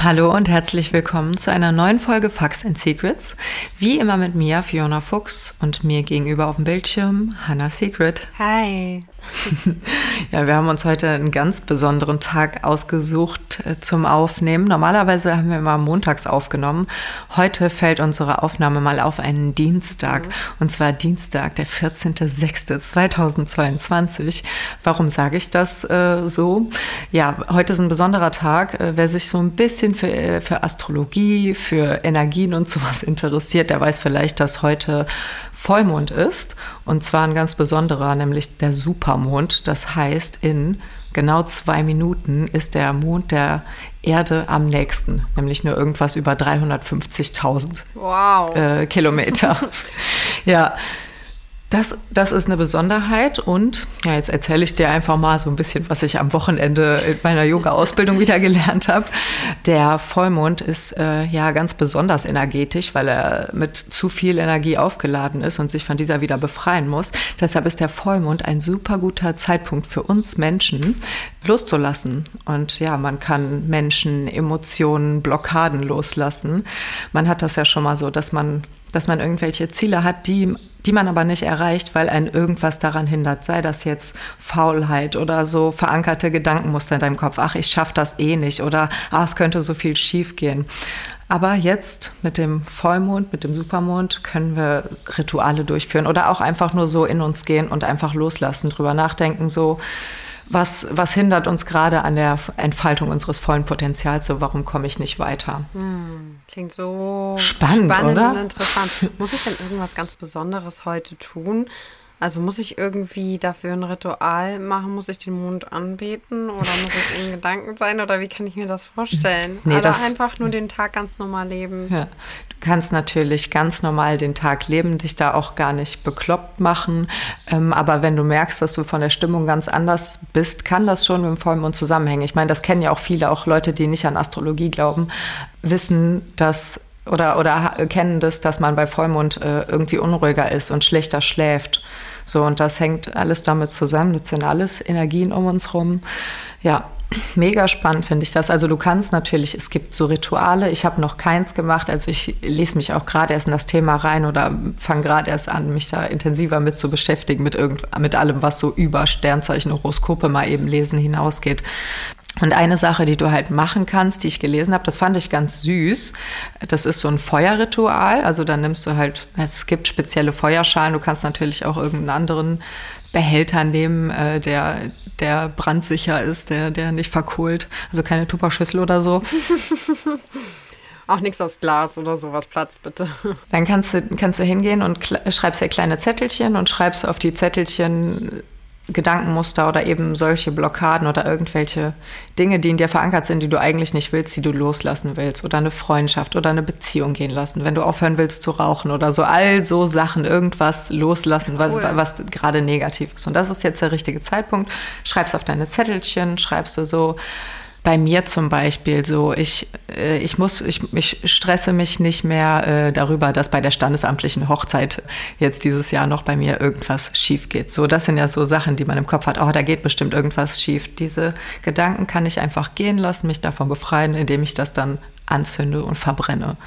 Hallo und herzlich willkommen zu einer neuen Folge Facts and Secrets. Wie immer mit mir, Fiona Fuchs, und mir gegenüber auf dem Bildschirm, Hannah Secret. Hi. Ja, wir haben uns heute einen ganz besonderen Tag ausgesucht äh, zum Aufnehmen. Normalerweise haben wir immer montags aufgenommen. Heute fällt unsere Aufnahme mal auf einen Dienstag. Mhm. Und zwar Dienstag, der 14.06.2022. Warum sage ich das äh, so? Ja, heute ist ein besonderer Tag. Äh, wer sich so ein bisschen für, äh, für Astrologie, für Energien und sowas interessiert, der weiß vielleicht, dass heute Vollmond ist. Und zwar ein ganz besonderer, nämlich der Supermond. Das heißt, in genau zwei Minuten ist der Mond der Erde am nächsten, nämlich nur irgendwas über 350.000 wow. äh, Kilometer. ja, das, das ist eine Besonderheit und ja, jetzt erzähle ich dir einfach mal so ein bisschen, was ich am Wochenende in meiner Yoga-Ausbildung wieder gelernt habe. Der Vollmond ist äh, ja ganz besonders energetisch, weil er mit zu viel Energie aufgeladen ist und sich von dieser wieder befreien muss. Deshalb ist der Vollmond ein super guter Zeitpunkt für uns Menschen, loszulassen. Und ja, man kann Menschen, Emotionen, Blockaden loslassen. Man hat das ja schon mal so, dass man dass man irgendwelche Ziele hat, die, die man aber nicht erreicht, weil ein irgendwas daran hindert. Sei das jetzt Faulheit oder so verankerte Gedankenmuster in deinem Kopf. Ach, ich schaffe das eh nicht oder ach, es könnte so viel schief gehen. Aber jetzt mit dem Vollmond, mit dem Supermond können wir Rituale durchführen oder auch einfach nur so in uns gehen und einfach loslassen, drüber nachdenken, so, was, was hindert uns gerade an der Entfaltung unseres vollen Potenzials? So, warum komme ich nicht weiter? Hm, klingt so spannend, spannend oder? und interessant. Muss ich denn irgendwas ganz Besonderes heute tun? Also muss ich irgendwie dafür ein Ritual machen? Muss ich den Mond anbeten oder muss ich in Gedanken sein? Oder wie kann ich mir das vorstellen? Nee, oder das, einfach nur den Tag ganz normal leben? Ja. Du kannst natürlich ganz normal den Tag leben, dich da auch gar nicht bekloppt machen. Ähm, aber wenn du merkst, dass du von der Stimmung ganz anders bist, kann das schon mit dem Vollmond zusammenhängen. Ich meine, das kennen ja auch viele, auch Leute, die nicht an Astrologie glauben, wissen, dass oder, oder kennen das, dass man bei Vollmond äh, irgendwie unruhiger ist und schlechter schläft. So, und das hängt alles damit zusammen. Das sind alles Energien um uns rum. Ja, mega spannend finde ich das. Also du kannst natürlich, es gibt so Rituale. Ich habe noch keins gemacht. Also ich lese mich auch gerade erst in das Thema rein oder fange gerade erst an, mich da intensiver mit zu beschäftigen, mit, irgend, mit allem, was so über Sternzeichen, Horoskope mal eben lesen hinausgeht. Und eine Sache, die du halt machen kannst, die ich gelesen habe, das fand ich ganz süß. Das ist so ein Feuerritual. Also dann nimmst du halt, es gibt spezielle Feuerschalen. Du kannst natürlich auch irgendeinen anderen Behälter nehmen, äh, der, der brandsicher ist, der, der nicht verkohlt. Also keine Tupperschüssel oder so. Auch nichts aus Glas oder sowas, Platz bitte. Dann kannst du, kannst du hingehen und schreibst dir kleine Zettelchen und schreibst auf die Zettelchen Gedankenmuster oder eben solche Blockaden oder irgendwelche Dinge, die in dir verankert sind, die du eigentlich nicht willst, die du loslassen willst oder eine Freundschaft oder eine Beziehung gehen lassen, wenn du aufhören willst zu rauchen oder so, all so Sachen, irgendwas loslassen, cool. was, was gerade negativ ist. Und das ist jetzt der richtige Zeitpunkt. Schreibst auf deine Zettelchen, schreibst du so, bei mir zum Beispiel so, ich, äh, ich muss, ich, ich stresse mich nicht mehr äh, darüber, dass bei der standesamtlichen Hochzeit jetzt dieses Jahr noch bei mir irgendwas schief geht. So, das sind ja so Sachen, die man im Kopf hat. Oh, da geht bestimmt irgendwas schief. Diese Gedanken kann ich einfach gehen lassen, mich davon befreien, indem ich das dann anzünde und verbrenne.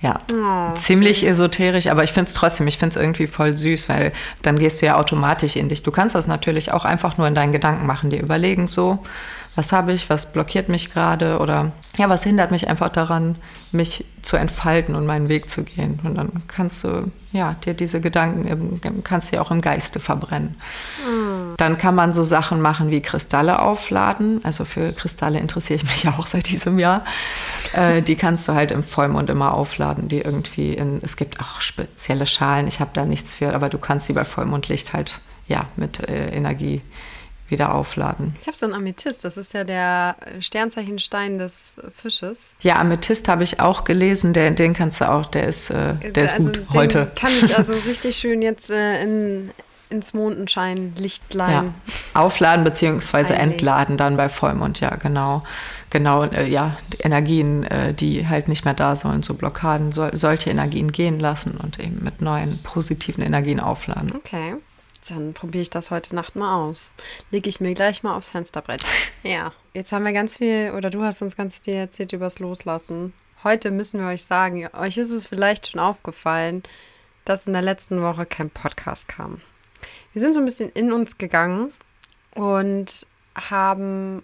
Ja, oh, ziemlich süß. esoterisch, aber ich finde es trotzdem, ich finde es irgendwie voll süß, weil dann gehst du ja automatisch in dich. Du kannst das natürlich auch einfach nur in deinen Gedanken machen, dir überlegen so, was habe ich, was blockiert mich gerade oder ja, was hindert mich einfach daran, mich zu entfalten und meinen Weg zu gehen. Und dann kannst du ja dir diese Gedanken im, kannst du auch im Geiste verbrennen. Mhm. Dann kann man so Sachen machen wie Kristalle aufladen. Also für Kristalle interessiere ich mich ja auch seit diesem Jahr. Äh, die kannst du halt im Vollmond immer aufladen. Die irgendwie in, es gibt auch spezielle Schalen. Ich habe da nichts für, aber du kannst sie bei Vollmondlicht halt ja mit äh, Energie wieder aufladen. Ich habe so einen Amethyst, das ist ja der Sternzeichenstein des Fisches. Ja, Amethyst habe ich auch gelesen, den, den kannst du auch, der ist, äh, der ist also gut heute. Kann ich also richtig schön jetzt äh, in, ins Mondenscheinlichtlein. Ja. Aufladen bzw. entladen dann bei Vollmond, ja, genau. Genau, äh, ja, Energien, äh, die halt nicht mehr da sollen, so Blockaden, so, solche Energien gehen lassen und eben mit neuen positiven Energien aufladen. Okay. Dann probiere ich das heute Nacht mal aus. Lege ich mir gleich mal aufs Fensterbrett. Ja, jetzt haben wir ganz viel, oder du hast uns ganz viel erzählt übers Loslassen. Heute müssen wir euch sagen, euch ist es vielleicht schon aufgefallen, dass in der letzten Woche kein Podcast kam. Wir sind so ein bisschen in uns gegangen und haben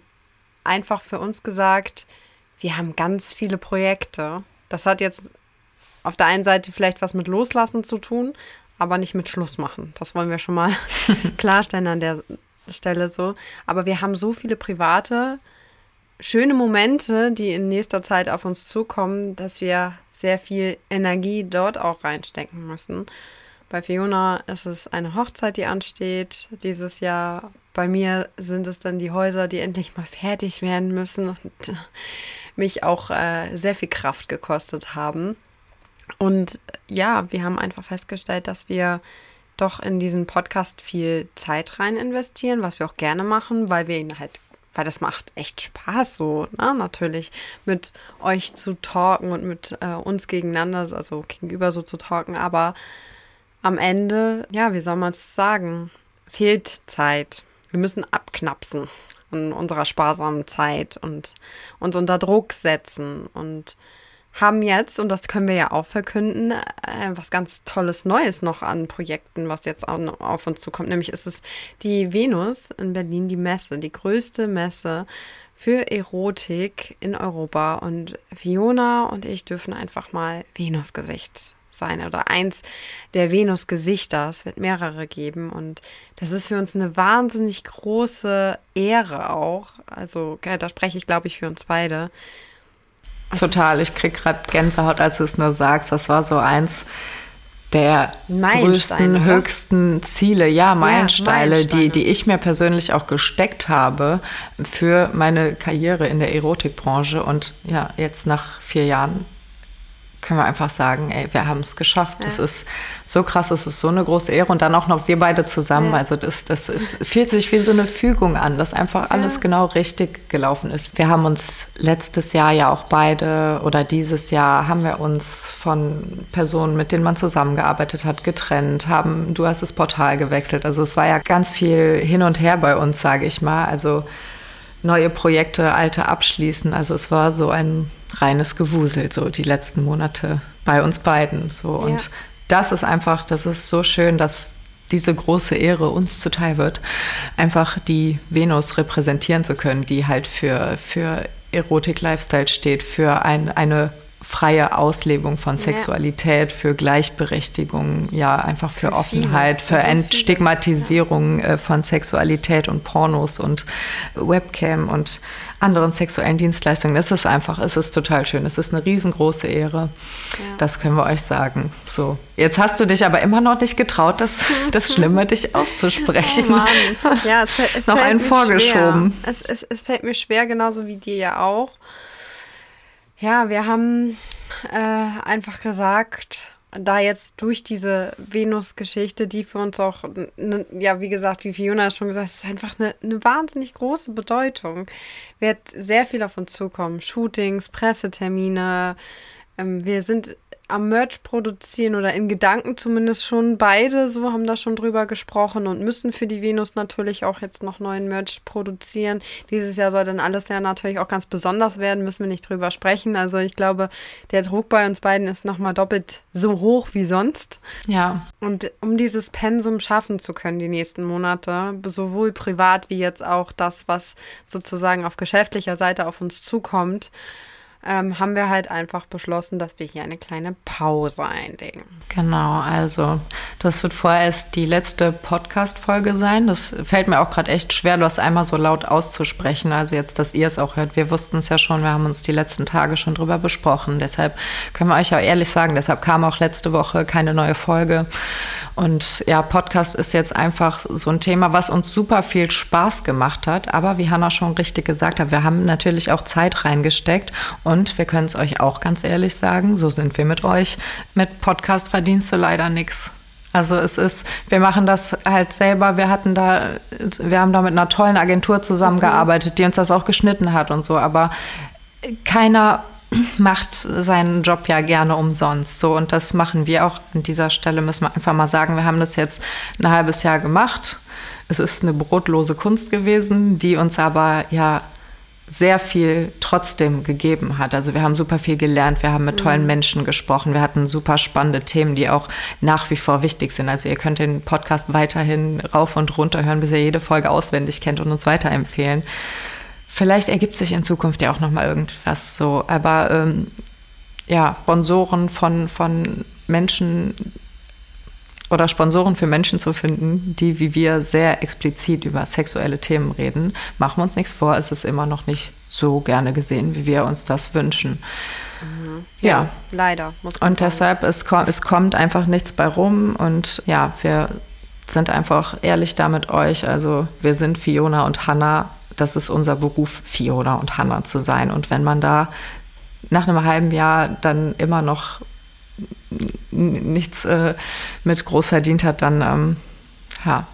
einfach für uns gesagt, wir haben ganz viele Projekte. Das hat jetzt auf der einen Seite vielleicht was mit Loslassen zu tun, aber nicht mit Schluss machen. Das wollen wir schon mal klarstellen an der Stelle so. Aber wir haben so viele private, schöne Momente, die in nächster Zeit auf uns zukommen, dass wir sehr viel Energie dort auch reinstecken müssen. Bei Fiona ist es eine Hochzeit, die ansteht dieses Jahr. Bei mir sind es dann die Häuser, die endlich mal fertig werden müssen und mich auch äh, sehr viel Kraft gekostet haben. Und ja, wir haben einfach festgestellt, dass wir doch in diesen Podcast viel Zeit rein investieren, was wir auch gerne machen, weil wir ihn halt, weil das macht echt Spaß so, ne? natürlich mit euch zu talken und mit äh, uns gegeneinander, also gegenüber so zu talken, aber am Ende, ja, wie soll man es sagen, fehlt Zeit. Wir müssen abknapsen in unserer sparsamen Zeit und uns unter Druck setzen und haben jetzt, und das können wir ja auch verkünden, äh, was ganz Tolles Neues noch an Projekten, was jetzt auf uns zukommt. Nämlich ist es die Venus in Berlin, die Messe, die größte Messe für Erotik in Europa. Und Fiona und ich dürfen einfach mal Venus-Gesicht sein oder eins der Venus-Gesichter. Es wird mehrere geben und das ist für uns eine wahnsinnig große Ehre auch. Also da spreche ich, glaube ich, für uns beide. Total, ich krieg gerade Gänsehaut, als du es nur sagst. Das war so eins der größten, höchsten Ziele, ja, Meilensteine, ja, die, die ich mir persönlich auch gesteckt habe für meine Karriere in der Erotikbranche. Und ja, jetzt nach vier Jahren können wir einfach sagen, ey, wir haben es geschafft. Ja. Das ist so krass, es ist so eine große Ehre. Und dann auch noch wir beide zusammen. Ja. Also das, das ist, fühlt sich wie so eine Fügung an, dass einfach alles ja. genau richtig gelaufen ist. Wir haben uns letztes Jahr ja auch beide oder dieses Jahr haben wir uns von Personen, mit denen man zusammengearbeitet hat, getrennt, haben, du hast das Portal gewechselt. Also es war ja ganz viel hin und her bei uns, sage ich mal. Also neue Projekte, alte abschließen. Also es war so ein reines Gewusel, so die letzten Monate bei uns beiden. So. Ja. Und das ist einfach, das ist so schön, dass diese große Ehre uns zuteil wird, einfach die Venus repräsentieren zu können, die halt für, für Erotik-Lifestyle steht, für ein, eine freie Auslebung von Sexualität, ja. für Gleichberechtigung, ja, einfach für, für Offenheit, vieles. für Entstigmatisierung ja. Äh, von Sexualität und Pornos und Webcam und anderen sexuellen Dienstleistungen. Es ist einfach, es ist total schön. Es ist eine riesengroße Ehre. Ja. Das können wir euch sagen. So. Jetzt hast du dich aber immer noch nicht getraut, das, das Schlimme dich auszusprechen. Oh Mann. Ja, es, es noch einen vorgeschoben. Es, es, es fällt mir schwer, genauso wie dir ja auch. Ja, wir haben äh, einfach gesagt, da jetzt durch diese Venus-Geschichte, die für uns auch, ne, ja, wie gesagt, wie Fiona schon gesagt hat, ist einfach eine, eine wahnsinnig große Bedeutung. Wird sehr viel auf uns zukommen. Shootings, Pressetermine. Ähm, wir sind am Merch produzieren oder in Gedanken zumindest schon beide so haben da schon drüber gesprochen und müssen für die Venus natürlich auch jetzt noch neuen Merch produzieren. Dieses Jahr soll dann alles ja natürlich auch ganz besonders werden, müssen wir nicht drüber sprechen. Also ich glaube, der Druck bei uns beiden ist nochmal doppelt so hoch wie sonst. Ja. Und um dieses Pensum schaffen zu können die nächsten Monate, sowohl privat wie jetzt auch das, was sozusagen auf geschäftlicher Seite auf uns zukommt, ähm, haben wir halt einfach beschlossen, dass wir hier eine kleine Pause einlegen. Genau, also das wird vorerst die letzte Podcast-Folge sein. Das fällt mir auch gerade echt schwer, das einmal so laut auszusprechen. Also jetzt, dass ihr es auch hört. Wir wussten es ja schon, wir haben uns die letzten Tage schon drüber besprochen. Deshalb können wir euch auch ehrlich sagen, deshalb kam auch letzte Woche keine neue Folge. Und ja, Podcast ist jetzt einfach so ein Thema, was uns super viel Spaß gemacht hat. Aber wie Hanna schon richtig gesagt hat, wir haben natürlich auch Zeit reingesteckt. Und wir können es euch auch ganz ehrlich sagen, so sind wir mit euch. Mit Podcast verdienst du leider nichts. Also es ist, wir machen das halt selber. Wir hatten da, wir haben da mit einer tollen Agentur zusammengearbeitet, die uns das auch geschnitten hat und so. Aber keiner macht seinen Job ja gerne umsonst. So, und das machen wir auch an dieser Stelle, müssen wir einfach mal sagen, wir haben das jetzt ein halbes Jahr gemacht. Es ist eine brotlose Kunst gewesen, die uns aber ja sehr viel trotzdem gegeben hat. Also wir haben super viel gelernt, wir haben mit tollen mhm. Menschen gesprochen, wir hatten super spannende Themen, die auch nach wie vor wichtig sind. Also ihr könnt den Podcast weiterhin rauf und runter hören, bis ihr jede Folge auswendig kennt und uns weiterempfehlen. Vielleicht ergibt sich in Zukunft ja auch noch mal irgendwas so, aber ähm, ja, Sponsoren von, von Menschen, oder Sponsoren für Menschen zu finden, die wie wir sehr explizit über sexuelle Themen reden. Machen wir uns nichts vor, es ist immer noch nicht so gerne gesehen, wie wir uns das wünschen. Mhm. Ja, ja, leider. und sagen. deshalb, es, es kommt einfach nichts bei rum und ja, wir sind einfach ehrlich da mit euch. Also wir sind Fiona und Hannah. Das ist unser Beruf, Fiona und Hannah zu sein. Und wenn man da nach einem halben Jahr dann immer noch nichts äh, mit groß verdient hat, dann ähm, ja.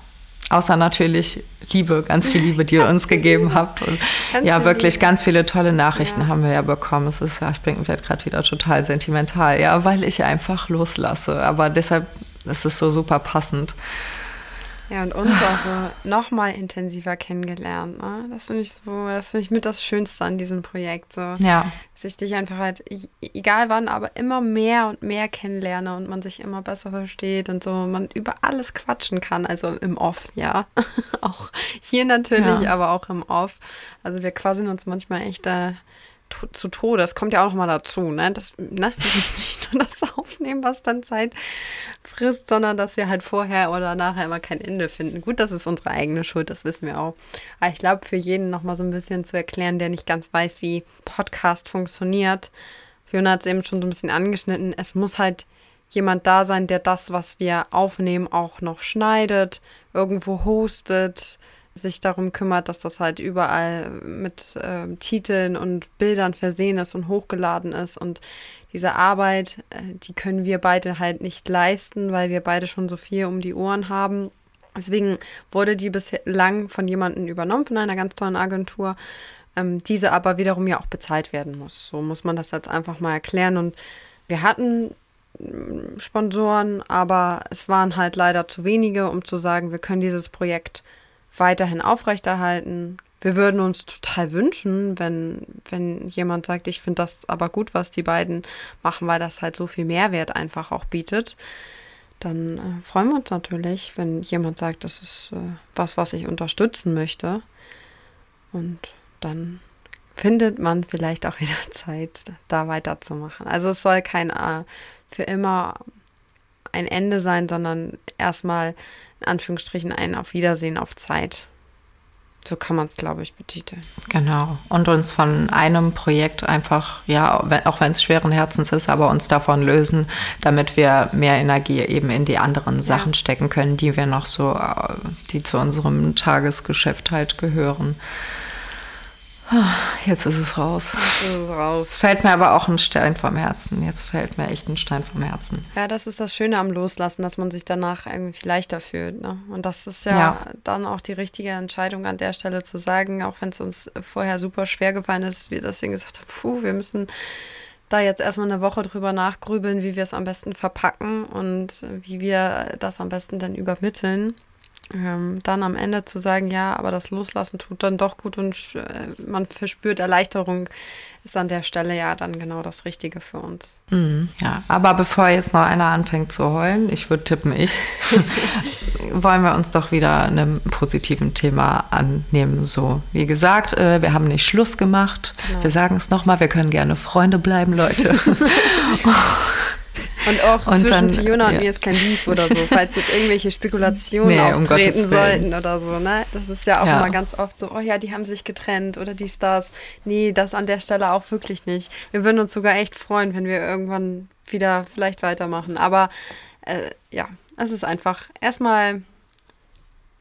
Außer natürlich Liebe, ganz viel Liebe, die ihr uns gegeben habt. Und ganz ja, wirklich Liebe. ganz viele tolle Nachrichten ja. haben wir ja bekommen. Es ist ja, ich werde gerade wieder total sentimental, ja, weil ich einfach loslasse. Aber deshalb ist es so super passend. Ja, und uns auch so nochmal intensiver kennengelernt. Ne? Das finde ich so, das finde ich mit das Schönste an diesem Projekt. So. Ja. Dass ich dich einfach halt, egal wann, aber immer mehr und mehr kennenlerne und man sich immer besser versteht und so, man über alles quatschen kann. Also im Off, ja. auch hier natürlich, ja. aber auch im Off. Also wir quasseln uns manchmal echt da. Äh, zu Tode. Das kommt ja auch noch mal dazu, ne? Das, ne? nicht nur das Aufnehmen, was dann Zeit frisst, sondern dass wir halt vorher oder nachher immer kein Ende finden. Gut, das ist unsere eigene Schuld, das wissen wir auch. Aber ich glaube, für jeden noch mal so ein bisschen zu erklären, der nicht ganz weiß, wie Podcast funktioniert. Fiona hat es eben schon so ein bisschen angeschnitten. Es muss halt jemand da sein, der das, was wir aufnehmen, auch noch schneidet, irgendwo hostet, sich darum kümmert, dass das halt überall mit äh, Titeln und Bildern versehen ist und hochgeladen ist. Und diese Arbeit, äh, die können wir beide halt nicht leisten, weil wir beide schon so viel um die Ohren haben. Deswegen wurde die bislang von jemandem übernommen, von einer ganz tollen Agentur, ähm, diese aber wiederum ja auch bezahlt werden muss. So muss man das jetzt einfach mal erklären. Und wir hatten mm, Sponsoren, aber es waren halt leider zu wenige, um zu sagen, wir können dieses Projekt weiterhin aufrechterhalten. Wir würden uns total wünschen, wenn, wenn jemand sagt, ich finde das aber gut, was die beiden machen, weil das halt so viel Mehrwert einfach auch bietet. Dann äh, freuen wir uns natürlich, wenn jemand sagt, das ist äh, was, was ich unterstützen möchte. Und dann findet man vielleicht auch wieder Zeit, da weiterzumachen. Also es soll kein äh, für immer ein Ende sein, sondern erstmal in Anführungsstrichen ein Auf Wiedersehen auf Zeit. So kann man es, glaube ich, betiteln. Genau. Und uns von einem Projekt einfach, ja, auch wenn es schweren Herzens ist, aber uns davon lösen, damit wir mehr Energie eben in die anderen Sachen ja. stecken können, die wir noch so, äh, die zu unserem Tagesgeschäft halt gehören. Jetzt ist es raus. Jetzt ist es raus. Fällt mir aber auch ein Stein vom Herzen. Jetzt fällt mir echt ein Stein vom Herzen. Ja, das ist das Schöne am Loslassen, dass man sich danach irgendwie leichter fühlt. Ne? Und das ist ja, ja, dann auch die richtige Entscheidung an der Stelle zu sagen, auch wenn es uns vorher super schwer gefallen ist, wir deswegen gesagt haben, puh, wir müssen da jetzt erstmal eine Woche drüber nachgrübeln, wie wir es am besten verpacken und wie wir das am besten dann übermitteln ähm, dann am Ende zu sagen, ja, aber das Loslassen tut dann doch gut und äh, man verspürt Erleichterung, ist an der Stelle ja dann genau das Richtige für uns. Mhm, ja, aber bevor jetzt noch einer anfängt zu heulen, ich würde tippen, ich, wollen wir uns doch wieder einem positiven Thema annehmen. So, wie gesagt, äh, wir haben nicht Schluss gemacht. Genau. Wir sagen es nochmal, wir können gerne Freunde bleiben, Leute. Und auch und zwischen dann, Fiona und ja. mir ist kein Beef oder so, falls jetzt irgendwelche Spekulationen nee, auftreten um sollten oder so, ne? Das ist ja auch ja. immer ganz oft so, oh ja, die haben sich getrennt oder dies, das. Nee, das an der Stelle auch wirklich nicht. Wir würden uns sogar echt freuen, wenn wir irgendwann wieder vielleicht weitermachen. Aber äh, ja, es ist einfach erstmal,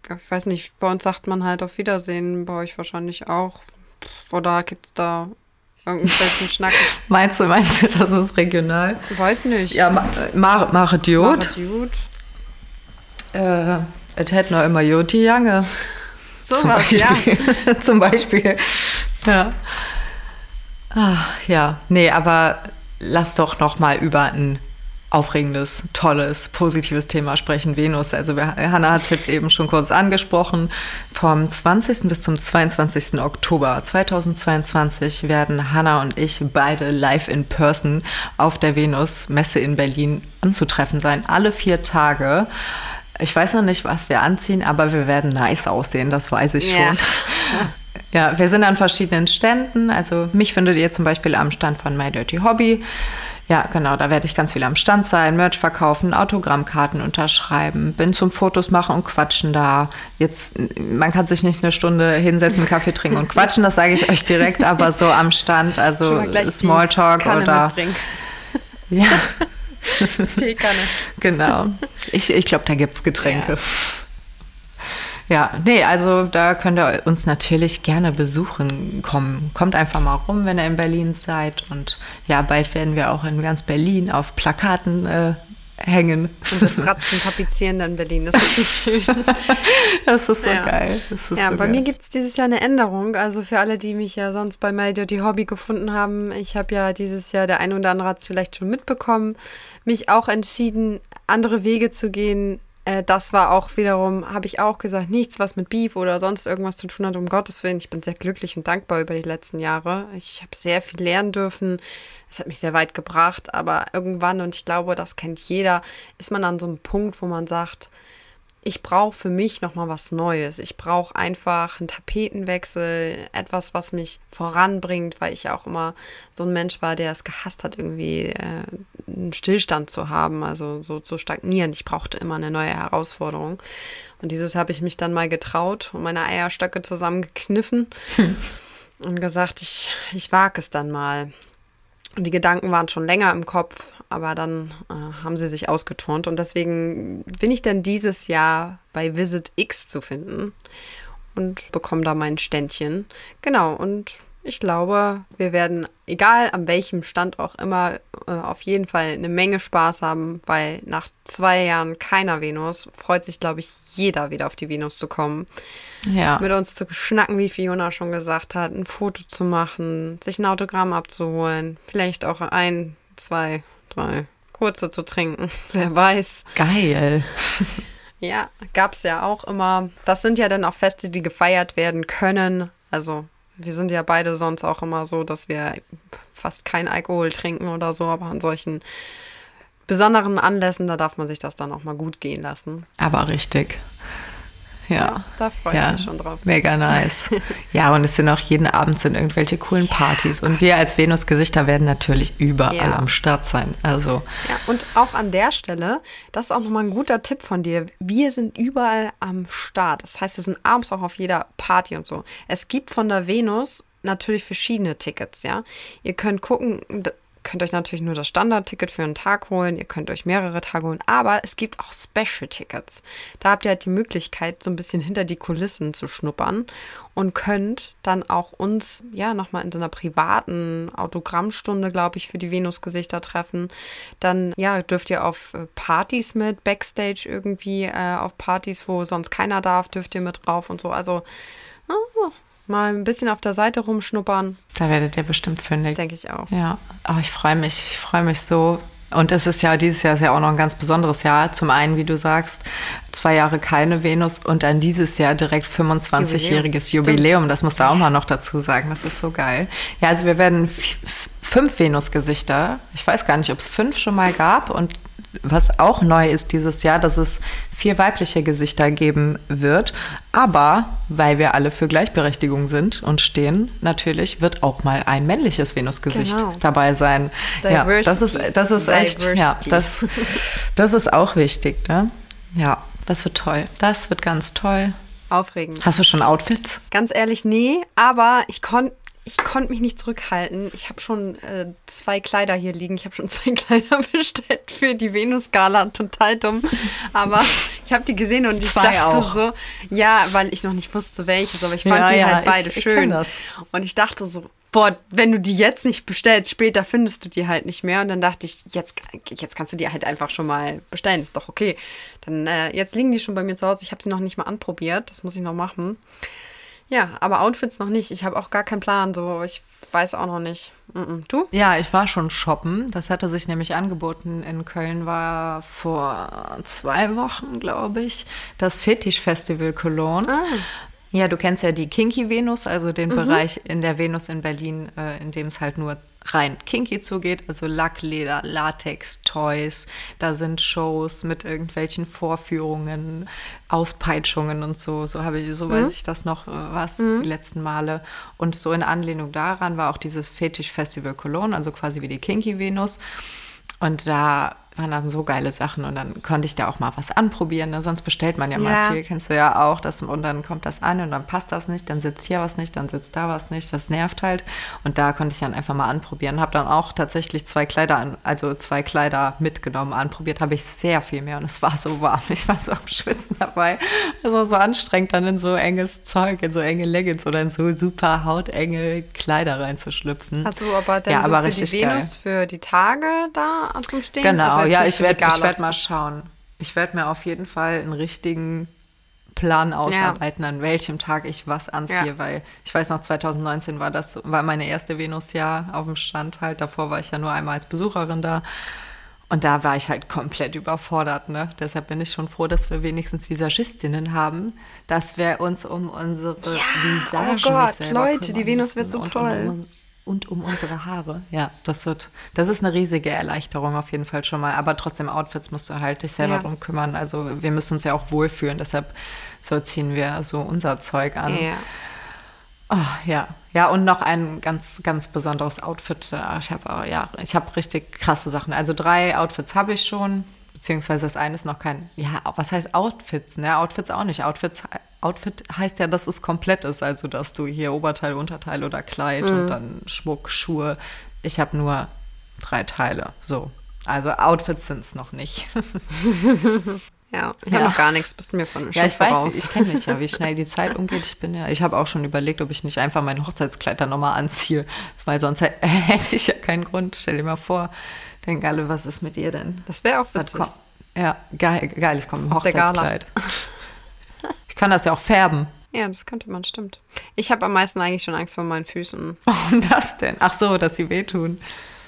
ich weiß nicht, bei uns sagt man halt auf Wiedersehen, bei euch wahrscheinlich auch. Oder gibt es da irgendwelchen Schnack. meinst du, meinst du, das ist regional? Weiß nicht. Ja, Mare ma Jod. Äh, es hätte noch immer Joti Jange. So zum was, Beispiel. ja. zum Beispiel. Ja. Ah, ja, nee, aber lass doch noch mal über ein aufregendes, tolles, positives Thema sprechen, Venus. Also wir, Hanna hat es jetzt eben schon kurz angesprochen. Vom 20. bis zum 22. Oktober 2022 werden Hanna und ich beide live in person auf der Venus-Messe in Berlin anzutreffen sein. Alle vier Tage. Ich weiß noch nicht, was wir anziehen, aber wir werden nice aussehen, das weiß ich Ja. schon. Ja, wir sind an verschiedenen Ständen. Also mich findet ihr zum Beispiel am Stand von My Dirty Hobby. Ja, genau, da werde ich ganz viel am Stand sein, Merch verkaufen, Autogrammkarten unterschreiben, bin zum Fotos machen und quatschen da. Jetzt, man kann sich nicht eine Stunde hinsetzen, Kaffee trinken und quatschen, das sage ich euch direkt, aber so am Stand, also Smalltalk oder. mitbringen. Ja, Teekanne. genau. Ich, ich glaube, da gibt's Getränke. Ja, nee, also da könnt ihr uns natürlich gerne besuchen kommen. Kommt einfach mal rum, wenn ihr in Berlin seid. Und ja, bald werden wir auch in ganz Berlin auf Plakaten äh, hängen. Unsere Fratzen tapezieren dann Berlin. Das ist nicht schön. Das ist so Ja. geil. Ist Ja, so bei geil. mir gibt es dieses Jahr eine Änderung. Also für alle, die mich ja sonst bei My Dirty Hobby gefunden haben, ich habe ja dieses Jahr, der ein oder andere hat es vielleicht schon mitbekommen, mich auch entschieden, andere Wege zu gehen. Äh, Das war auch wiederum, habe ich auch gesagt, nichts, was mit Beef oder sonst irgendwas zu tun hat, um Gottes Willen. Ich bin sehr glücklich und dankbar über die letzten Jahre. Ich habe sehr viel lernen dürfen. Es hat mich sehr weit gebracht, aber irgendwann, und ich glaube, das kennt jeder, ist man an so einem Punkt, wo man sagt, ich brauche für mich nochmal was Neues. Ich brauche einfach einen Tapetenwechsel, etwas, was mich voranbringt, weil ich ja auch immer so ein Mensch war, der es gehasst hat, irgendwie äh, einen Stillstand zu haben, also so zu stagnieren. Ich brauchte immer eine neue Herausforderung. Und dieses habe ich mich dann mal getraut und meine Eierstöcke zusammengekniffen und gesagt, ich, ich wage es dann mal. Und die Gedanken waren schon länger im Kopf, aber dann äh, haben sie sich ausgeturnt. Und deswegen bin ich dann dieses Jahr bei Visit X zu finden und bekomme da mein Ständchen. Genau, und ich glaube, wir werden, egal an welchem Stand auch immer, äh, auf jeden Fall eine Menge Spaß haben, weil nach zwei Jahren keiner Venus freut sich, glaube ich, jeder wieder auf die Venus zu kommen ja. mit uns zu schnacken, wie Fiona schon gesagt hat, ein Foto zu machen, sich ein Autogramm abzuholen, vielleicht auch ein, zwei, drei kurze zu trinken, wer weiß. Geil. Ja, gab es ja auch immer. Das sind ja dann auch Feste, die gefeiert werden können. Also wir sind ja beide sonst auch immer so, dass wir fast kein Alkohol trinken oder so, aber an solchen besonderen Anlässen, da darf man sich das dann auch mal gut gehen lassen. Aber richtig. Ja. Da freue ich Ja, mich schon drauf. mega nice. ja, und es sind auch jeden Abend sind irgendwelche coolen Partys. Und wir als Venus-Gesichter werden natürlich überall Ja. am Start sein. Also, Ja, und auch an der Stelle, das ist auch nochmal ein guter Tipp von dir. Wir sind überall am Start. Das heißt, wir sind abends auch auf jeder Party und so. Es gibt von der Venus natürlich verschiedene Tickets, ja. Ihr könnt gucken, könnt euch natürlich nur das Standardticket für einen Tag holen, ihr könnt euch mehrere Tage holen, aber es gibt auch Special-Tickets. Da habt ihr halt die Möglichkeit, so ein bisschen hinter die Kulissen zu schnuppern und könnt dann auch uns ja nochmal in so einer privaten Autogrammstunde, glaube ich, für die Venus-Gesichter treffen. Dann ja, dürft ihr auf äh, Partys mit, Backstage irgendwie, äh, auf Partys, wo sonst keiner darf, dürft ihr mit drauf und so. Also ah, mal ein bisschen auf der Seite rumschnuppern, da werdet ihr bestimmt fündig. denke ich auch. Ja, aber ich freue mich, ich freue mich so. Und es ist ja, dieses Jahr ist ja auch noch ein ganz besonderes Jahr. Zum einen, wie du sagst, zwei Jahre keine Venus und dann dieses Jahr direkt 25-jähriges Jubiläum. Jubiläum. Das musst du auch mal noch dazu sagen. Das ist so geil. Ja, also wir werden fünf Venus-Gesichter. Ich weiß gar nicht, ob es fünf schon mal gab. Und was auch neu ist dieses Jahr, dass es vier weibliche Gesichter geben wird. Aber weil wir alle für Gleichberechtigung sind und stehen, natürlich wird auch mal ein männliches Venusgesicht Genau. dabei sein. Ja, das ist, Diversity. das ist echt, ja, Diversity. das, das ist auch wichtig, ne? Ja, das wird toll. Das wird ganz toll. Aufregend. Hast du schon Outfits? Ganz ehrlich, nee, aber ich konnte ich konnt mich nicht zurückhalten. Ich habe schon äh, zwei Kleider hier liegen. Ich habe schon zwei Kleider bestellt für die Venus-Gala. Total dumm. Aber ich habe die gesehen und ich Zwei dachte auch. so, ja, weil ich noch nicht wusste, welches, aber ich fand Ja, die ja, halt ich- beide ich schön. das. Und ich dachte so, boah, wenn du die jetzt nicht bestellst, später findest du die halt nicht mehr. Und dann dachte ich, jetzt, jetzt kannst du die halt einfach schon mal bestellen, ist doch okay. Dann, äh, jetzt liegen die schon bei mir zu Hause. Ich habe sie noch nicht mal anprobiert, das muss ich noch machen. Ja, aber Outfits noch nicht. Ich habe auch gar keinen Plan. So, ich weiß auch noch nicht. Mm -mm. Du? Ja, ich war schon shoppen. Das hatte sich nämlich angeboten. In Köln war vor zwei Wochen, glaube ich, das Fetisch-Festival Cologne. Ah. Ja, du kennst ja die Kinky Venus, also den Bereich in der Venus in Berlin, äh, in dem es halt nur rein kinky zugeht, also Lack, Leder, Latex, Toys, da sind Shows mit irgendwelchen Vorführungen, Auspeitschungen und so, so habe ich, so weiß ich das noch, äh, was die letzten Male. Und so in Anlehnung daran war auch dieses Fetisch Festival Cologne, also quasi wie die Kinky Venus. Und da waren dann so geile Sachen und dann konnte ich da auch mal was anprobieren. Ne? Sonst bestellt man ja, Ja. mal viel, kennst du ja auch. Das, und dann kommt das an und dann passt das nicht, dann sitzt hier was nicht, dann sitzt da was nicht. Das nervt halt. Und da konnte ich dann einfach mal anprobieren. Habe dann auch tatsächlich zwei Kleider, an, also zwei Kleider mitgenommen, anprobiert. Habe ich sehr viel mehr und es war so warm. Ich war so am Schwitzen dabei. Es war so anstrengend, dann in so enges Zeug, in so enge Leggings oder in so super hautenge Kleider reinzuschlüpfen. Hast du aber dann Ja, so aber für die Venus für die Tage da zum Stehen? Genau, Also ja, ich werde werd mal schauen. Ich werde mir auf jeden Fall einen richtigen Plan ausarbeiten, an welchem Tag ich was anziehe, Ja. weil ich weiß noch, 2019 war das, war meine erste Venusjahr auf dem Stand halt. Davor war ich ja nur einmal als Besucherin da. Und da war ich halt komplett überfordert, ne? Deshalb bin ich schon froh, dass wir wenigstens Visagistinnen haben, dass wir uns um unsere Visagen oh Gott, nicht selber Leute, die Venus wird so und toll. Um, und um unsere Haare. Ja, das wird, das ist eine riesige Erleichterung auf jeden Fall schon mal. Aber trotzdem, Outfits musst du halt dich selber Ja. drum kümmern. Also wir müssen uns ja auch wohlfühlen. Deshalb so ziehen wir so unser Zeug an. Ja. Oh, ja, ja, und noch ein ganz, ganz besonderes Outfit. Äh, Ich habe ja, ich habe richtig krasse Sachen. Also drei Outfits habe ich schon, beziehungsweise das eine ist noch kein. Ja, was heißt Outfits? Ne, Outfits auch nicht. Outfits, Outfit heißt ja, dass es komplett ist, also dass du hier Oberteil, Unterteil oder Kleid und dann Schmuck, Schuhe. Ich habe nur drei Teile. So, also Outfits sind es noch nicht. Ja, ich Ja. habe noch gar nichts, bist du mir von Ja, ich weiß, voraus. wie- ich kenne mich ja, wie schnell die Zeit umgeht. Ich bin ja, ich habe auch schon überlegt, ob ich nicht einfach mein Hochzeitskleid dann nochmal anziehe, weil sonst hä- hätte ich ja keinen Grund. Stell dir mal vor, denken alle, was ist mit ihr denn? Das wäre auch witzig. Ja, geil, geil, ich komme im Auf der Gala. Hochzeitskleid. Ich kann das ja auch färben. Ja, das könnte man, stimmt. Ich habe am meisten eigentlich schon Angst vor meinen Füßen. Warum das denn? Ach so, dass sie wehtun.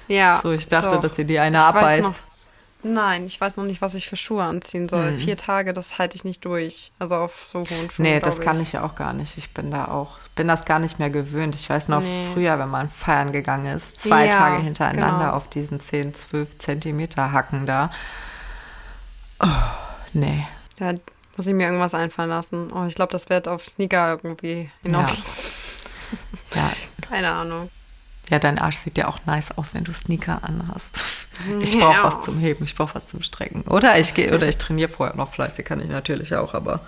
Ja. So, ich dachte, doch. dass sie die eine Ich abbeißt. Nein, ich weiß noch nicht, was ich für Schuhe anziehen soll. Hm. Vier Tage, das halte ich nicht durch. Also auf so hohen Schuhen. Nee, das glaub kann ich ja auch gar nicht. Ich bin da auch, bin das gar nicht mehr gewöhnt. Ich weiß noch Nee. früher, wenn man feiern gegangen ist, zwei Ja, Tage hintereinander genau. auf diesen 10, 12 Zentimeter Hacken da. Oh, nee. Da muss ich mir irgendwas einfallen lassen. Oh, ich glaube, das wird auf Sneaker irgendwie hinaus. Ja. Keine Ahnung. ja, dein Arsch sieht ja auch nice aus, wenn du Sneaker anhast. Ich Ja. brauche was zum Heben, ich brauche was zum Strecken. Oder ich gehe, oder ich trainiere vorher noch fleißig, kann ich natürlich auch, aber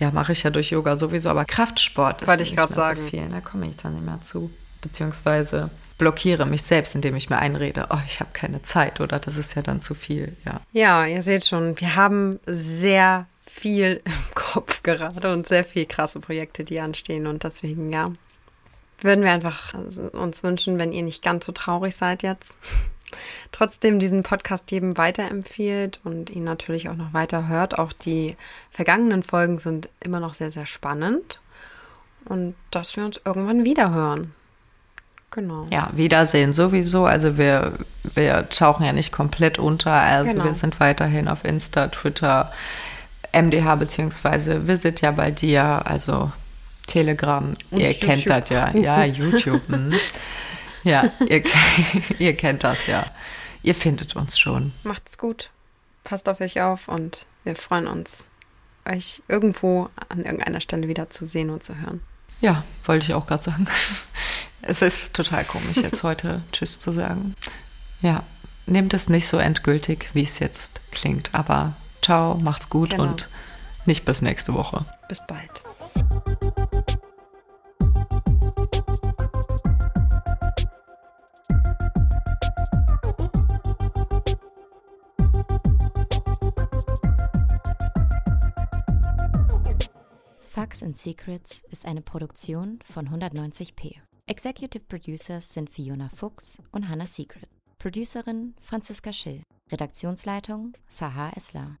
ja, mache ich ja durch Yoga sowieso. Aber Kraftsport ist Wollte ich nicht mehr sagen. so viel. Da komme ich dann nicht mehr zu. Beziehungsweise blockiere mich selbst, indem ich mir einrede, oh, ich habe keine Zeit oder das ist ja dann zu viel. Ja. Ja, ihr seht schon, wir haben sehr viel im Kopf gerade und sehr viel krasse Projekte, die anstehen. Und deswegen, ja, würden wir einfach uns wünschen, wenn ihr nicht ganz so traurig seid jetzt. Trotzdem diesen Podcast jedem weiterempfiehlt und ihn natürlich auch noch weiter hört. Auch die vergangenen Folgen sind immer noch sehr, sehr spannend. Und dass wir uns irgendwann wieder hören. Genau. Ja, Wiedersehen sowieso. Also wir, wir tauchen ja nicht komplett unter. Also Genau. wir sind weiterhin auf Insta, Twitter, MDH beziehungsweise Visit ja bei dir, also Telegram. Und ihr kennt das ja. Ja, YouTube. hm. ja, ihr, ihr kennt das ja. Ihr findet uns schon. Macht's gut. Passt auf euch auf und wir freuen uns, euch irgendwo an irgendeiner Stelle wieder zu sehen und zu hören. Ja, wollte ich auch gerade sagen. Es ist total komisch, jetzt heute Tschüss zu sagen. Ja, nehmt es nicht so endgültig, wie es jetzt klingt. Aber ciao, macht's gut Genau. und nicht bis nächste Woche. Bis bald. Facts and Secrets ist eine Produktion von 190p. Executive Producers sind Fiona Fuchs und Hannah Secret. Producerin Franziska Schill. Redaktionsleitung Sahar Eslar.